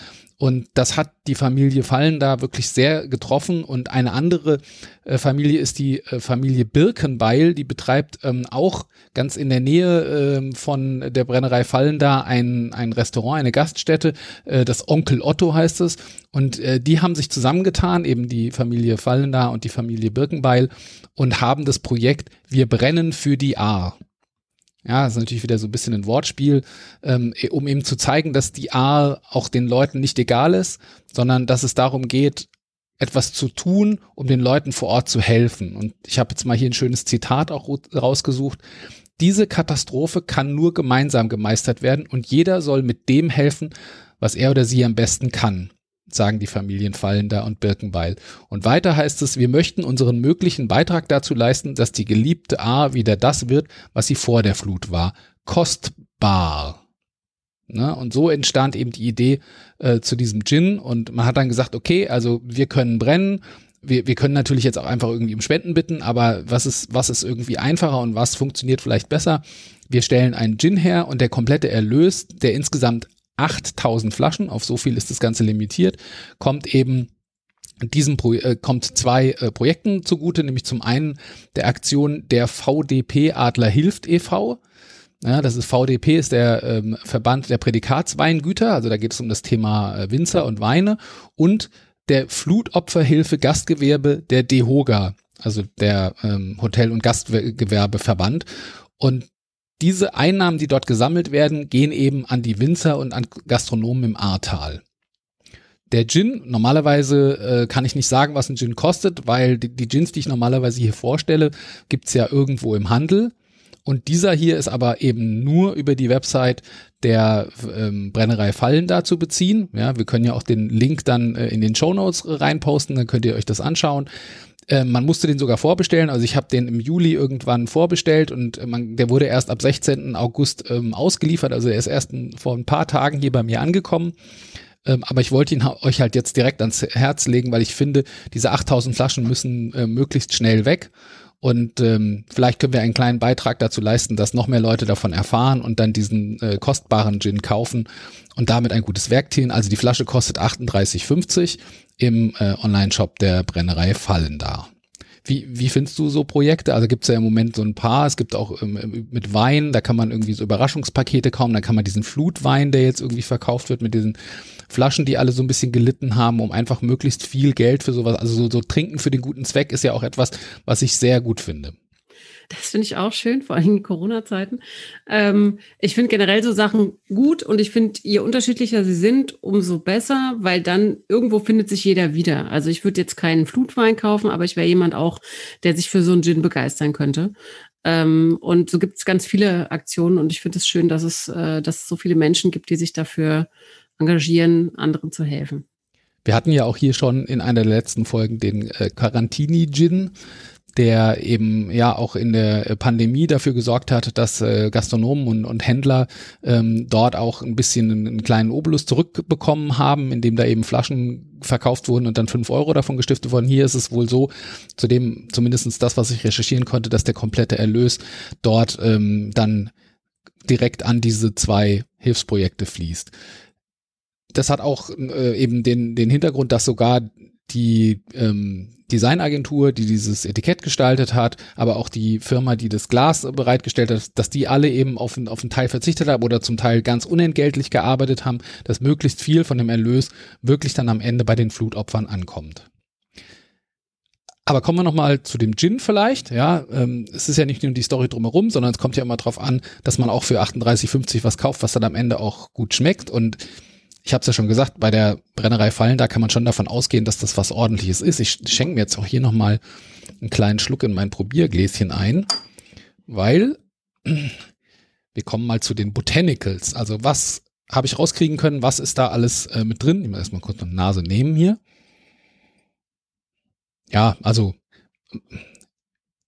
Und das hat die Familie Fallen da wirklich sehr getroffen. Und eine andere äh, Familie ist die äh, Familie Birkenbeil, die betreibt ähm, auch ganz in der Nähe äh, von der Brennerei Fallen da ein, ein Restaurant, eine Gaststätte. Äh, das Onkel Otto heißt es. Und äh, die haben sich zusammengetan, eben die Familie Fallen da und die Familie Birkenbeil und haben das Projekt Wir brennen für die A ja, das ist natürlich wieder so ein bisschen ein Wortspiel, ähm, um eben zu zeigen, dass die A auch den Leuten nicht egal ist, sondern dass es darum geht, etwas zu tun, um den Leuten vor Ort zu helfen. Und ich habe jetzt mal hier ein schönes Zitat auch rausgesucht. Diese Katastrophe kann nur gemeinsam gemeistert werden und jeder soll mit dem helfen, was er oder sie am besten kann sagen die Familien Fallender und Birkenbeil. Und weiter heißt es, wir möchten unseren möglichen Beitrag dazu leisten, dass die geliebte A wieder das wird, was sie vor der Flut war. Kostbar. Ne? Und so entstand eben die Idee äh, zu diesem Gin und man hat dann gesagt, okay, also wir können brennen, wir, wir können natürlich jetzt auch einfach irgendwie um Spenden bitten, aber was ist, was ist irgendwie einfacher und was funktioniert vielleicht besser? Wir stellen einen Gin her und der komplette Erlös, der insgesamt 8000 Flaschen, auf so viel ist das Ganze limitiert, kommt eben diesem Pro äh, kommt zwei äh, Projekten zugute, nämlich zum einen der Aktion der VDP Adler hilft e.V. Ja, das ist VDP, ist der ähm, Verband der Prädikatsweingüter, also da geht es um das Thema äh, Winzer und Weine und der Flutopferhilfe Gastgewerbe der DEHOGA, also der ähm, Hotel- und Gastgewerbeverband. Und diese Einnahmen, die dort gesammelt werden, gehen eben an die Winzer und an Gastronomen im Ahrtal. Der Gin, normalerweise äh, kann ich nicht sagen, was ein Gin kostet, weil die, die Gins, die ich normalerweise hier vorstelle, gibt's ja irgendwo im Handel. Und dieser hier ist aber eben nur über die Website der ähm, Brennerei Fallen da zu beziehen. Ja, wir können ja auch den Link dann äh, in den Show Notes reinposten, dann könnt ihr euch das anschauen. Äh, man musste den sogar vorbestellen. Also ich habe den im Juli irgendwann vorbestellt und äh, man, der wurde erst ab 16. August ähm, ausgeliefert. Also er ist erst ein, vor ein paar Tagen hier bei mir angekommen. Ähm, aber ich wollte ihn euch halt jetzt direkt ans Herz legen, weil ich finde, diese 8000 Flaschen müssen äh, möglichst schnell weg. Und ähm, vielleicht können wir einen kleinen Beitrag dazu leisten, dass noch mehr Leute davon erfahren und dann diesen äh, kostbaren Gin kaufen und damit ein gutes Werk tun. Also die Flasche kostet 38,50 im äh, Online-Shop der Brennerei Fallen da. Wie, wie findest du so Projekte? Also gibt es ja im Moment so ein paar. Es gibt auch ähm, mit Wein, da kann man irgendwie so Überraschungspakete kaufen. Da kann man diesen Flutwein, der jetzt irgendwie verkauft wird, mit diesen Flaschen, die alle so ein bisschen gelitten haben, um einfach möglichst viel Geld für sowas. Also so, so Trinken für den guten Zweck ist ja auch etwas, was ich sehr gut finde. Das finde ich auch schön, vor allem in Corona-Zeiten. Ähm, ich finde generell so Sachen gut und ich finde, je unterschiedlicher sie sind, umso besser, weil dann irgendwo findet sich jeder wieder. Also ich würde jetzt keinen Flutwein kaufen, aber ich wäre jemand auch, der sich für so einen Gin begeistern könnte. Ähm, und so gibt es ganz viele Aktionen und ich finde es schön, dass es, äh, dass es so viele Menschen gibt, die sich dafür engagieren, anderen zu helfen. Wir hatten ja auch hier schon in einer der letzten Folgen den äh, Quarantini-Gin der eben ja auch in der Pandemie dafür gesorgt hat, dass äh, Gastronomen und, und Händler ähm, dort auch ein bisschen einen kleinen Obolus zurückbekommen haben, indem da eben Flaschen verkauft wurden und dann fünf Euro davon gestiftet wurden. Hier ist es wohl so, zu dem zumindestens das, was ich recherchieren konnte, dass der komplette Erlös dort ähm, dann direkt an diese zwei Hilfsprojekte fließt. Das hat auch äh, eben den, den Hintergrund, dass sogar die ähm, Designagentur, die dieses Etikett gestaltet hat, aber auch die Firma, die das Glas bereitgestellt hat, dass die alle eben auf, auf einen Teil verzichtet haben oder zum Teil ganz unentgeltlich gearbeitet haben, dass möglichst viel von dem Erlös wirklich dann am Ende bei den Flutopfern ankommt. Aber kommen wir nochmal zu dem Gin vielleicht. Ja, ähm, es ist ja nicht nur die Story drumherum, sondern es kommt ja immer darauf an, dass man auch für 38,50 was kauft, was dann am Ende auch gut schmeckt. Und ich habe es ja schon gesagt, bei der Brennerei Fallen, da kann man schon davon ausgehen, dass das was ordentliches ist. Ich schenke mir jetzt auch hier nochmal einen kleinen Schluck in mein Probiergläschen ein, weil wir kommen mal zu den Botanicals. Also was habe ich rauskriegen können, was ist da alles äh, mit drin? Ich muss erstmal kurz eine Nase nehmen hier ja, also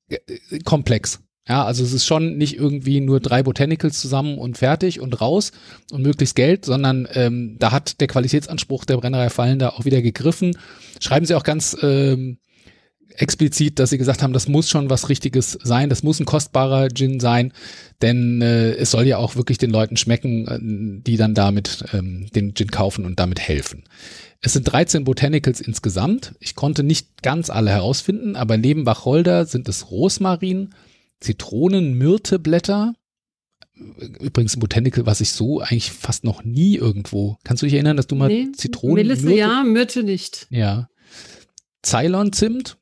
äh, komplex. Ja, also es ist schon nicht irgendwie nur drei Botanicals zusammen und fertig und raus und möglichst Geld, sondern ähm, da hat der Qualitätsanspruch der Brennerei Fallen da auch wieder gegriffen. Schreiben sie auch ganz ähm, explizit, dass sie gesagt haben, das muss schon was Richtiges sein, das muss ein kostbarer Gin sein, denn äh, es soll ja auch wirklich den Leuten schmecken, äh, die dann damit ähm, den Gin kaufen und damit helfen. Es sind 13 Botanicals insgesamt. Ich konnte nicht ganz alle herausfinden, aber neben Wacholder sind es Rosmarin, Zitronen, Myrteblätter. Übrigens ein Botanical, was ich so eigentlich fast noch nie irgendwo. Kannst du dich erinnern, dass du mal nee, Zitronen. Melisse Myrte, ja, Myrte nicht. Ja. Ceylon-Zimt,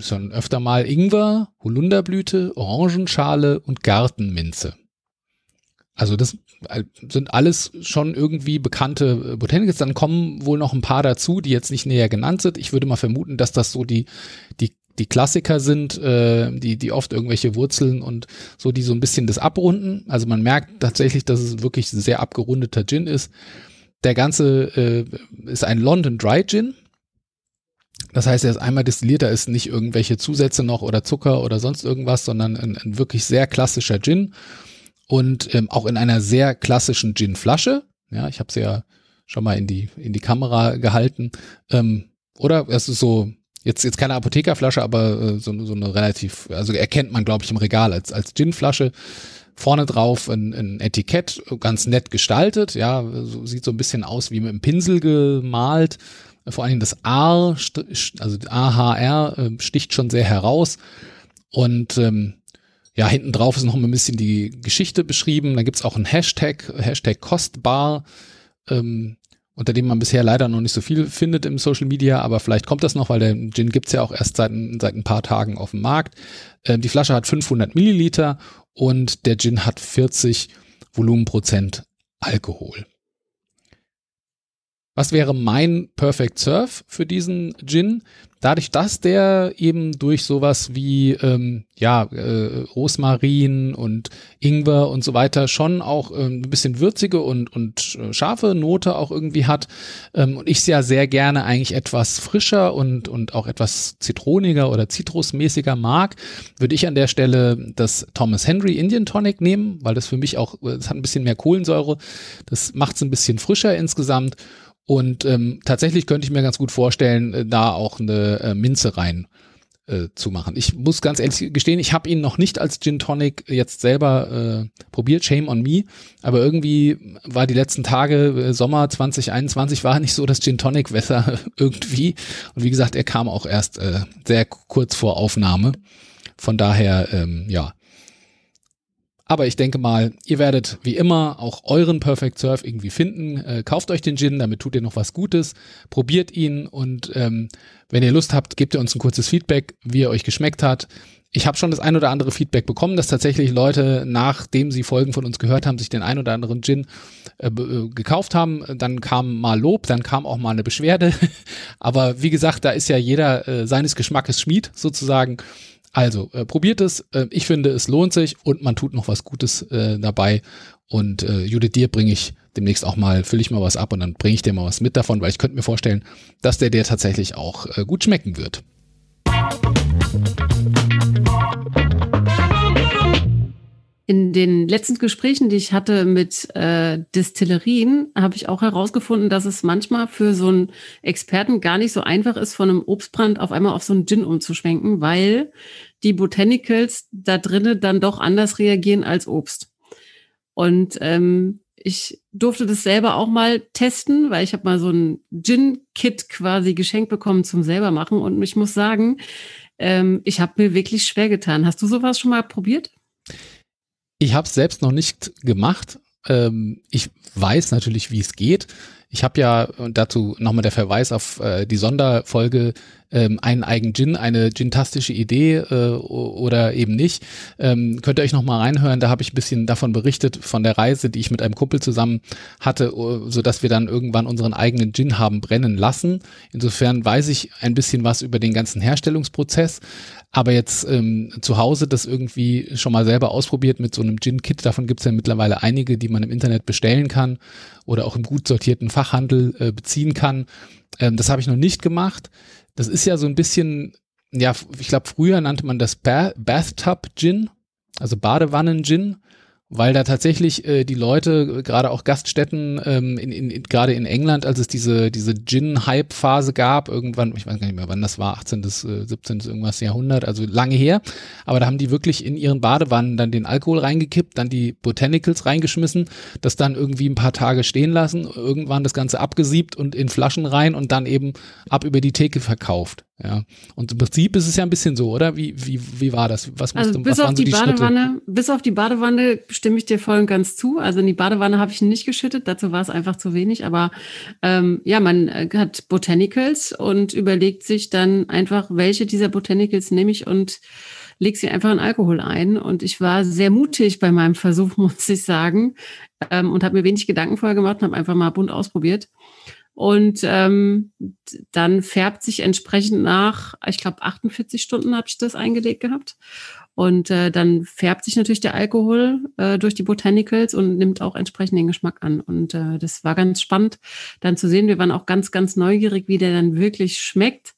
schon öfter mal Ingwer, Holunderblüte, Orangenschale und Gartenminze. Also das sind alles schon irgendwie bekannte Botanicals. Dann kommen wohl noch ein paar dazu, die jetzt nicht näher genannt sind. Ich würde mal vermuten, dass das so die, die, die Klassiker sind, äh, die, die oft irgendwelche Wurzeln und so, die so ein bisschen das abrunden. Also man merkt tatsächlich, dass es wirklich ein sehr abgerundeter Gin ist. Der ganze äh, ist ein London Dry Gin. Das heißt, er ist einmal destilliert, da ist nicht irgendwelche Zusätze noch oder Zucker oder sonst irgendwas, sondern ein, ein wirklich sehr klassischer Gin und ähm, auch in einer sehr klassischen Gin-Flasche. Ja, ich habe sie ja schon mal in die in die Kamera gehalten. Ähm, oder es ist so jetzt jetzt keine Apothekerflasche, aber äh, so, so eine relativ, also erkennt man glaube ich im Regal als als Gin-Flasche. Vorne drauf ein, ein Etikett, ganz nett gestaltet. Ja, so, sieht so ein bisschen aus wie mit einem Pinsel gemalt. Vor allen Dingen das A, also AHR, äh, sticht schon sehr heraus. Und ähm, ja, hinten drauf ist noch ein bisschen die Geschichte beschrieben. Da gibt's auch einen Hashtag, Hashtag kostbar, ähm, unter dem man bisher leider noch nicht so viel findet im Social Media, aber vielleicht kommt das noch, weil der Gin gibt's ja auch erst seit, seit ein paar Tagen auf dem Markt. Ähm, die Flasche hat 500 Milliliter und der Gin hat 40 Volumenprozent Alkohol. Was wäre mein Perfect Surf für diesen Gin? Dadurch, dass der eben durch sowas wie ähm, ja äh, Rosmarin und Ingwer und so weiter schon auch ähm, ein bisschen würzige und und äh, scharfe Note auch irgendwie hat ähm, und ich ja sehr gerne eigentlich etwas frischer und und auch etwas zitroniger oder zitrusmäßiger mag, würde ich an der Stelle das Thomas Henry Indian Tonic nehmen, weil das für mich auch es hat ein bisschen mehr Kohlensäure, das macht es ein bisschen frischer insgesamt und ähm, tatsächlich könnte ich mir ganz gut vorstellen, äh, da auch eine äh, Minze rein äh, zu machen. Ich muss ganz ehrlich gestehen, ich habe ihn noch nicht als Gin Tonic jetzt selber äh, probiert, shame on me, aber irgendwie war die letzten Tage, äh, Sommer 2021, war nicht so das Gin Tonic Wetter irgendwie. Und wie gesagt, er kam auch erst äh, sehr kurz vor Aufnahme. Von daher, ähm, ja, aber ich denke mal, ihr werdet wie immer auch euren Perfect Surf irgendwie finden. Äh, kauft euch den Gin, damit tut ihr noch was Gutes. Probiert ihn und ähm, wenn ihr Lust habt, gebt ihr uns ein kurzes Feedback, wie er euch geschmeckt hat. Ich habe schon das ein oder andere Feedback bekommen, dass tatsächlich Leute, nachdem sie Folgen von uns gehört haben, sich den ein oder anderen Gin äh, äh, gekauft haben. Dann kam mal Lob, dann kam auch mal eine Beschwerde. Aber wie gesagt, da ist ja jeder äh, seines Geschmackes Schmied sozusagen. Also, äh, probiert es. Äh, ich finde, es lohnt sich und man tut noch was Gutes äh, dabei. Und äh, Judith, dir bringe ich demnächst auch mal, fülle ich mal was ab und dann bringe ich dir mal was mit davon, weil ich könnte mir vorstellen, dass der dir tatsächlich auch äh, gut schmecken wird. In den letzten Gesprächen, die ich hatte mit äh, Distillerien, habe ich auch herausgefunden, dass es manchmal für so einen Experten gar nicht so einfach ist, von einem Obstbrand auf einmal auf so einen Gin umzuschwenken, weil die Botanicals da drinnen dann doch anders reagieren als Obst. Und ähm, ich durfte das selber auch mal testen, weil ich habe mal so ein Gin-Kit quasi geschenkt bekommen zum selber machen. Und ich muss sagen, ähm, ich habe mir wirklich schwer getan. Hast du sowas schon mal probiert? Ich habe es selbst noch nicht gemacht. Ähm, ich weiß natürlich, wie es geht. Ich habe ja, und dazu nochmal der Verweis auf äh, die Sonderfolge, ähm, einen eigenen Gin, eine gintastische Idee äh, oder eben nicht. Ähm, könnt ihr euch nochmal reinhören, da habe ich ein bisschen davon berichtet, von der Reise, die ich mit einem Kumpel zusammen hatte, so dass wir dann irgendwann unseren eigenen Gin haben brennen lassen. Insofern weiß ich ein bisschen was über den ganzen Herstellungsprozess. Aber jetzt ähm, zu Hause das irgendwie schon mal selber ausprobiert mit so einem Gin-Kit, davon gibt es ja mittlerweile einige, die man im Internet bestellen kann oder auch im gut sortierten Fachhandel äh, beziehen kann. Ähm, das habe ich noch nicht gemacht. Das ist ja so ein bisschen, ja, ich glaube, früher nannte man das ba Bathtub Gin, also Badewannen-Gin weil da tatsächlich äh, die Leute, gerade auch Gaststätten, ähm, in, in, in, gerade in England, als es diese, diese Gin-Hype-Phase gab, irgendwann, ich weiß gar nicht mehr, wann das war, 18. bis äh, 17. irgendwas Jahrhundert, also lange her, aber da haben die wirklich in ihren Badewannen dann den Alkohol reingekippt, dann die Botanicals reingeschmissen, das dann irgendwie ein paar Tage stehen lassen, irgendwann das Ganze abgesiebt und in Flaschen rein und dann eben ab über die Theke verkauft. Ja. Und im Prinzip ist es ja ein bisschen so, oder? Wie, wie, wie war das? Was also musste, bis was auf die, die Badewanne, Schritte? bis auf die Badewanne stimme ich dir voll und ganz zu. Also in die Badewanne habe ich nicht geschüttet, dazu war es einfach zu wenig. Aber ähm, ja, man äh, hat Botanicals und überlegt sich dann einfach, welche dieser Botanicals nehme ich und lege sie einfach in Alkohol ein. Und ich war sehr mutig bei meinem Versuch, muss ich sagen, ähm, und habe mir wenig Gedanken vorher gemacht und habe einfach mal bunt ausprobiert. Und ähm, dann färbt sich entsprechend nach, ich glaube, 48 Stunden habe ich das eingelegt gehabt. Und äh, dann färbt sich natürlich der Alkohol äh, durch die Botanicals und nimmt auch entsprechend den Geschmack an. Und äh, das war ganz spannend, dann zu sehen. Wir waren auch ganz, ganz neugierig, wie der dann wirklich schmeckt.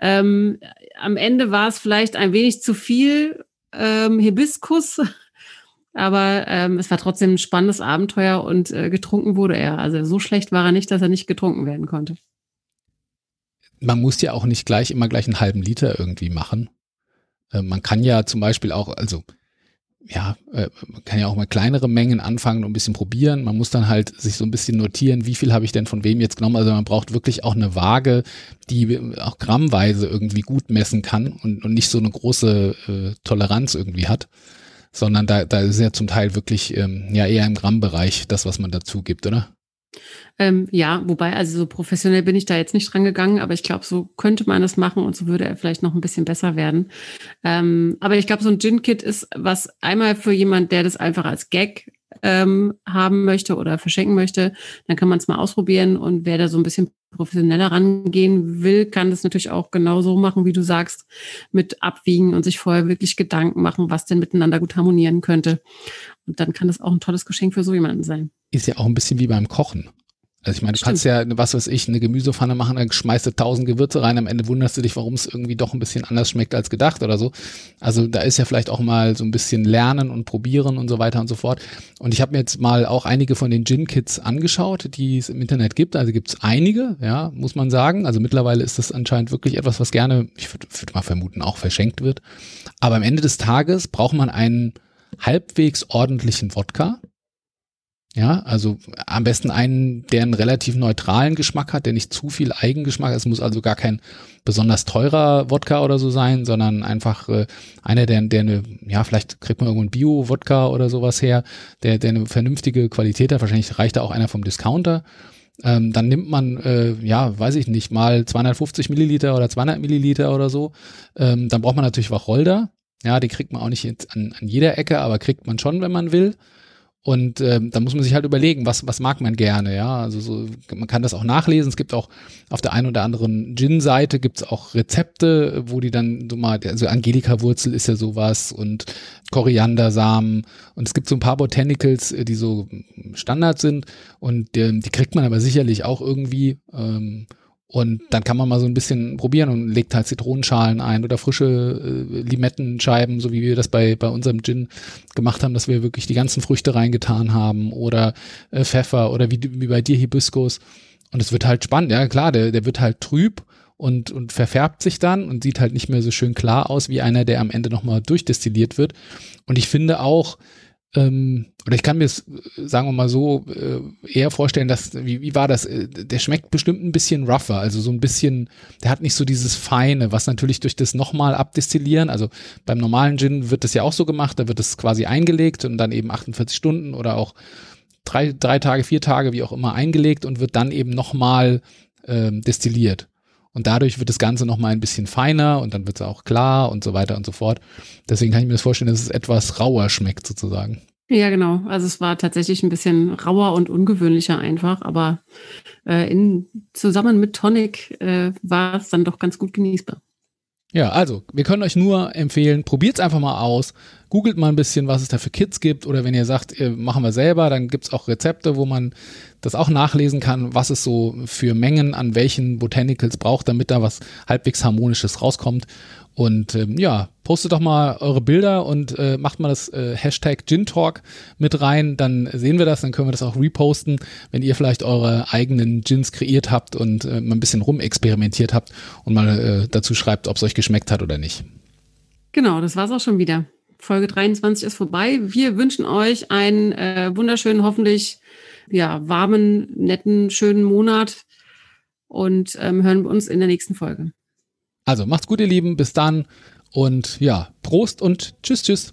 Ähm, am Ende war es vielleicht ein wenig zu viel ähm, Hibiskus aber ähm, es war trotzdem ein spannendes Abenteuer und äh, getrunken wurde er. Also so schlecht war er nicht, dass er nicht getrunken werden konnte. Man muss ja auch nicht gleich immer gleich einen halben Liter irgendwie machen. Äh, man kann ja zum Beispiel auch, also ja, äh, man kann ja auch mal kleinere Mengen anfangen und ein bisschen probieren. Man muss dann halt sich so ein bisschen notieren, wie viel habe ich denn von wem jetzt genommen. Also man braucht wirklich auch eine Waage, die auch grammweise irgendwie gut messen kann und, und nicht so eine große äh, Toleranz irgendwie hat sondern da, da ist ja zum Teil wirklich ähm, ja eher im Grammbereich das, was man dazu gibt, oder? Ähm, ja, wobei, also so professionell bin ich da jetzt nicht dran gegangen, aber ich glaube, so könnte man das machen und so würde er vielleicht noch ein bisschen besser werden. Ähm, aber ich glaube, so ein Gin-Kit ist was einmal für jemand, der das einfach als Gag ähm, haben möchte oder verschenken möchte, dann kann man es mal ausprobieren. Und wer da so ein bisschen professioneller rangehen will, kann das natürlich auch genauso machen, wie du sagst, mit abwiegen und sich vorher wirklich Gedanken machen, was denn miteinander gut harmonieren könnte. Und dann kann das auch ein tolles Geschenk für so jemanden sein. Ist ja auch ein bisschen wie beim Kochen. Also ich meine, du Stimmt. kannst ja, was weiß ich, eine Gemüsepfanne machen, dann schmeißt du tausend Gewürze rein, am Ende wunderst du dich, warum es irgendwie doch ein bisschen anders schmeckt als gedacht oder so. Also da ist ja vielleicht auch mal so ein bisschen lernen und probieren und so weiter und so fort. Und ich habe mir jetzt mal auch einige von den Gin-Kits angeschaut, die es im Internet gibt. Also gibt es einige, ja, muss man sagen. Also mittlerweile ist das anscheinend wirklich etwas, was gerne, ich würde würd mal vermuten, auch verschenkt wird. Aber am Ende des Tages braucht man einen halbwegs ordentlichen Wodka ja, also am besten einen, der einen relativ neutralen Geschmack hat, der nicht zu viel Eigengeschmack hat. Es muss also gar kein besonders teurer Wodka oder so sein, sondern einfach äh, einer, der, der eine, ja, vielleicht kriegt man irgendwo einen Bio-Wodka oder sowas her, der, der eine vernünftige Qualität hat. Wahrscheinlich reicht da auch einer vom Discounter. Ähm, dann nimmt man, äh, ja, weiß ich nicht, mal 250 Milliliter oder 200 Milliliter oder so. Ähm, dann braucht man natürlich Wacholder. Ja, die kriegt man auch nicht an, an jeder Ecke, aber kriegt man schon, wenn man will. Und ähm, da muss man sich halt überlegen, was, was mag man gerne, ja. Also so, man kann das auch nachlesen. Es gibt auch auf der einen oder anderen Gin-Seite gibt's auch Rezepte, wo die dann so mal, also Angelika-Wurzel ist ja sowas und Koriandersamen und es gibt so ein paar Botanicals, äh, die so Standard sind und die, die kriegt man aber sicherlich auch irgendwie. Ähm, und dann kann man mal so ein bisschen probieren und legt halt Zitronenschalen ein oder frische äh, Limettenscheiben, so wie wir das bei, bei unserem Gin gemacht haben, dass wir wirklich die ganzen Früchte reingetan haben oder äh, Pfeffer oder wie, wie bei dir Hibiskus. Und es wird halt spannend, ja klar, der, der wird halt trüb und, und verfärbt sich dann und sieht halt nicht mehr so schön klar aus wie einer, der am Ende nochmal durchdestilliert wird. Und ich finde auch, ähm, oder ich kann mir es, sagen wir mal so, äh, eher vorstellen, dass, wie, wie war das? Äh, der schmeckt bestimmt ein bisschen rougher, also so ein bisschen, der hat nicht so dieses Feine, was natürlich durch das nochmal abdestillieren, also beim normalen Gin wird das ja auch so gemacht, da wird es quasi eingelegt und dann eben 48 Stunden oder auch drei, drei Tage, vier Tage, wie auch immer, eingelegt und wird dann eben nochmal ähm, destilliert. Und dadurch wird das Ganze nochmal ein bisschen feiner und dann wird es auch klar und so weiter und so fort. Deswegen kann ich mir das vorstellen, dass es etwas rauer schmeckt sozusagen. Ja, genau. Also es war tatsächlich ein bisschen rauer und ungewöhnlicher einfach, aber äh, in, zusammen mit Tonic äh, war es dann doch ganz gut genießbar. Ja, also wir können euch nur empfehlen, probiert es einfach mal aus, googelt mal ein bisschen, was es da für Kits gibt oder wenn ihr sagt, äh, machen wir selber, dann gibt es auch Rezepte, wo man das auch nachlesen kann, was es so für Mengen an welchen Botanicals braucht, damit da was halbwegs harmonisches rauskommt. Und ähm, ja, postet doch mal eure Bilder und äh, macht mal das äh, Hashtag Gin Talk mit rein, dann sehen wir das, dann können wir das auch reposten, wenn ihr vielleicht eure eigenen Gins kreiert habt und äh, mal ein bisschen rumexperimentiert habt und mal äh, dazu schreibt, ob es euch geschmeckt hat oder nicht. Genau, das war's auch schon wieder. Folge 23 ist vorbei. Wir wünschen euch einen äh, wunderschönen, hoffentlich ja, warmen, netten, schönen Monat und ähm, hören uns in der nächsten Folge. Also macht's gut, ihr Lieben. Bis dann. Und ja, Prost und tschüss, tschüss.